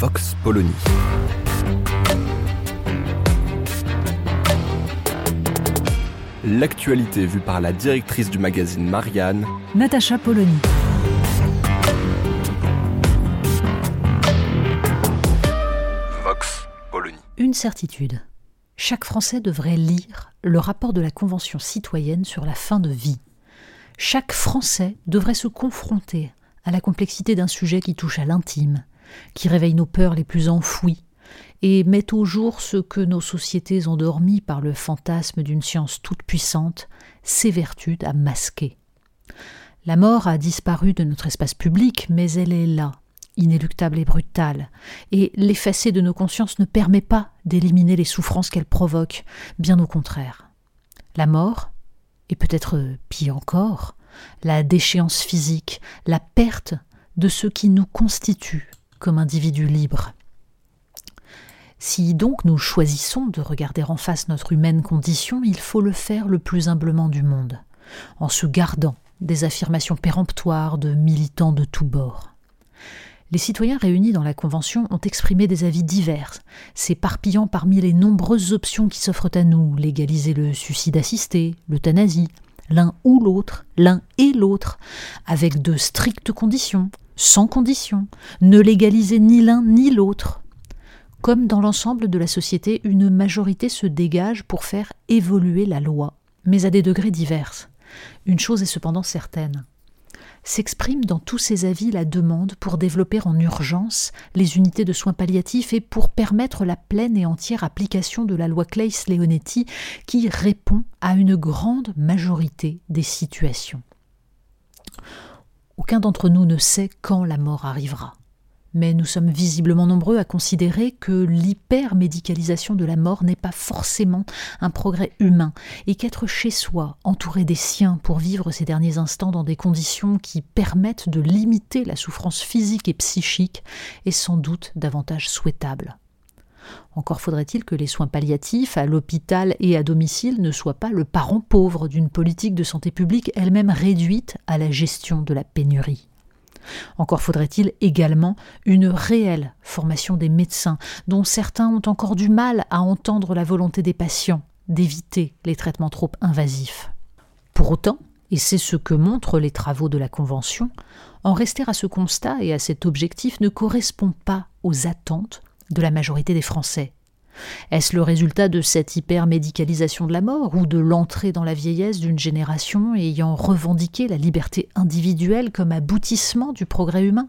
Vox Polony. L'actualité vue par la directrice du magazine Marianne, Natacha Polony. Vox Polony. Une certitude. Chaque Français devrait lire le rapport de la Convention citoyenne sur la fin de vie. Chaque Français devrait se confronter à la complexité d'un sujet qui touche à l'intime, qui réveille nos peurs les plus enfouies et met au jour ce que nos sociétés endormies par le fantasme d'une science toute puissante s'évertuent à masquer. La mort a disparu de notre espace public, mais elle est là, inéluctable et brutale, et l'effacer de nos consciences ne permet pas d'éliminer les souffrances qu'elle provoque, bien au contraire. La mort, et peut-être pire encore, la déchéance physique, la perte de ce qui nous constitue comme individus libres. Si donc nous choisissons de regarder en face notre humaine condition, il faut le faire le plus humblement du monde, en se gardant des affirmations péremptoires de militants de tous bords. Les citoyens réunis dans la Convention ont exprimé des avis divers, s'éparpillant parmi les nombreuses options qui s'offrent à nous, légaliser le suicide assisté, l'euthanasie, l'un ou l'autre, l'un et l'autre, avec de strictes conditions, sans conditions, ne légaliser ni l'un ni l'autre. Comme dans l'ensemble de la société, une majorité se dégage pour faire évoluer la loi, mais à des degrés divers. Une chose est cependant certaine. S'exprime dans tous ces avis la demande pour développer en urgence les unités de soins palliatifs et pour permettre la pleine et entière application de la loi Claes-Leonetti qui répond à une grande majorité des situations. Aucun d'entre nous ne sait quand la mort arrivera. Mais nous sommes visiblement nombreux à considérer que l'hypermédicalisation de la mort n'est pas forcément un progrès humain et qu'être chez soi, entouré des siens pour vivre ces derniers instants dans des conditions qui permettent de limiter la souffrance physique et psychique est sans doute davantage souhaitable. Encore faudrait-il que les soins palliatifs à l'hôpital et à domicile ne soient pas le parent pauvre d'une politique de santé publique elle-même réduite à la gestion de la pénurie. Encore faudrait-il également une réelle formation des médecins, dont certains ont encore du mal à entendre la volonté des patients d'éviter les traitements trop invasifs. Pour autant, et c'est ce que montrent les travaux de la Convention, en rester à ce constat et à cet objectif ne correspond pas aux attentes de la majorité des Français. Est-ce le résultat de cette hypermédicalisation de la mort ou de l'entrée dans la vieillesse d'une génération ayant revendiqué la liberté individuelle comme aboutissement du progrès humain?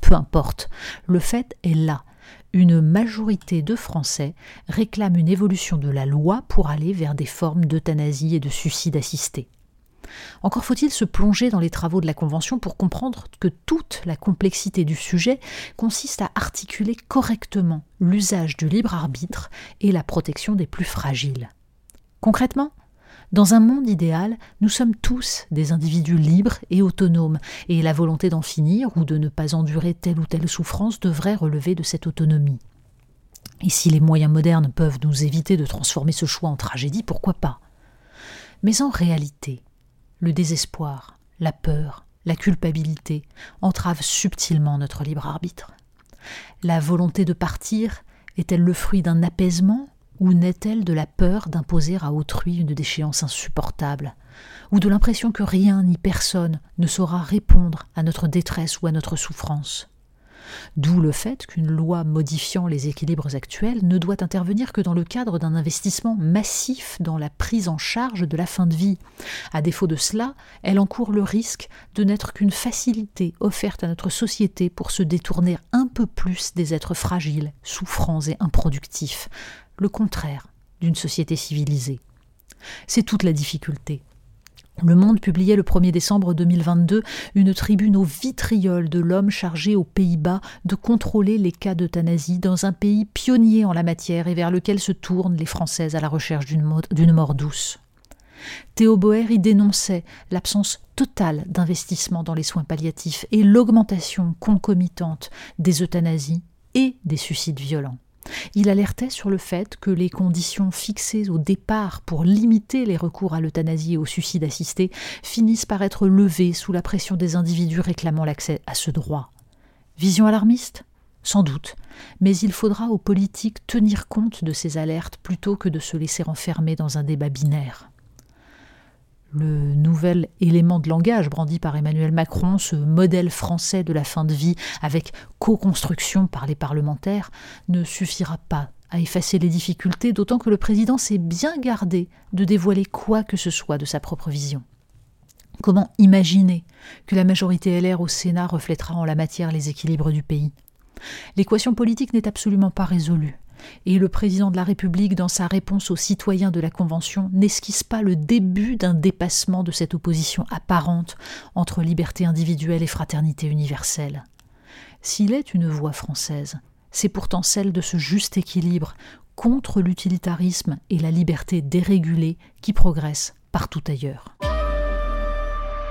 Peu importe, le fait est là. Une majorité de Français réclament une évolution de la loi pour aller vers des formes d'euthanasie et de suicide assisté. Encore faut-il se plonger dans les travaux de la Convention pour comprendre que toute la complexité du sujet consiste à articuler correctement l'usage du libre arbitre et la protection des plus fragiles. Concrètement, dans un monde idéal, nous sommes tous des individus libres et autonomes, et la volonté d'en finir ou de ne pas endurer telle ou telle souffrance devrait relever de cette autonomie. Et si les moyens modernes peuvent nous éviter de transformer ce choix en tragédie, pourquoi pas? Mais en réalité, le désespoir, la peur, la culpabilité entravent subtilement notre libre arbitre. La volonté de partir est-elle le fruit d'un apaisement ou n'est-elle de la peur d'imposer à autrui une déchéance insupportable, ou de l'impression que rien ni personne ne saura répondre à notre détresse ou à notre souffrance? D'où le fait qu'une loi modifiant les équilibres actuels ne doit intervenir que dans le cadre d'un investissement massif dans la prise en charge de la fin de vie. À défaut de cela, elle encourt le risque de n'être qu'une facilité offerte à notre société pour se détourner un peu plus des êtres fragiles, souffrants et improductifs, le contraire d'une société civilisée. C'est toute la difficulté Le Monde publiait le 1er décembre 2022 une tribune au vitriol de l'homme chargé aux Pays-Bas de contrôler les cas d'euthanasie dans un pays pionnier en la matière et vers lequel se tournent les Françaises à la recherche d'une mort douce. Théo Boer y dénonçait l'absence totale d'investissement dans les soins palliatifs et l'augmentation concomitante des euthanasies et des suicides violents. Il alertait sur le fait que les conditions fixées au départ pour limiter les recours à l'euthanasie et au suicide assisté finissent par être levées sous la pression des individus réclamant l'accès à ce droit. Vision alarmiste? Sans doute, mais il faudra aux politiques tenir compte de ces alertes plutôt que de se laisser enfermer dans un débat binaire le nouvel élément de langage brandi par Emmanuel Macron, ce modèle français de la fin de vie avec co-construction par les parlementaires, ne suffira pas à effacer les difficultés, d'autant que le président s'est bien gardé de dévoiler quoi que ce soit de sa propre vision. Comment imaginer que la majorité LR au Sénat reflètera en la matière les équilibres du pays? L'équation politique n'est absolument pas résolue et le président de la République, dans sa réponse aux citoyens de la Convention, n'esquisse pas le début d'un dépassement de cette opposition apparente entre liberté individuelle et fraternité universelle. S'il est une voix française, c'est pourtant celle de ce juste équilibre contre l'utilitarisme et la liberté dérégulée qui progresse partout ailleurs.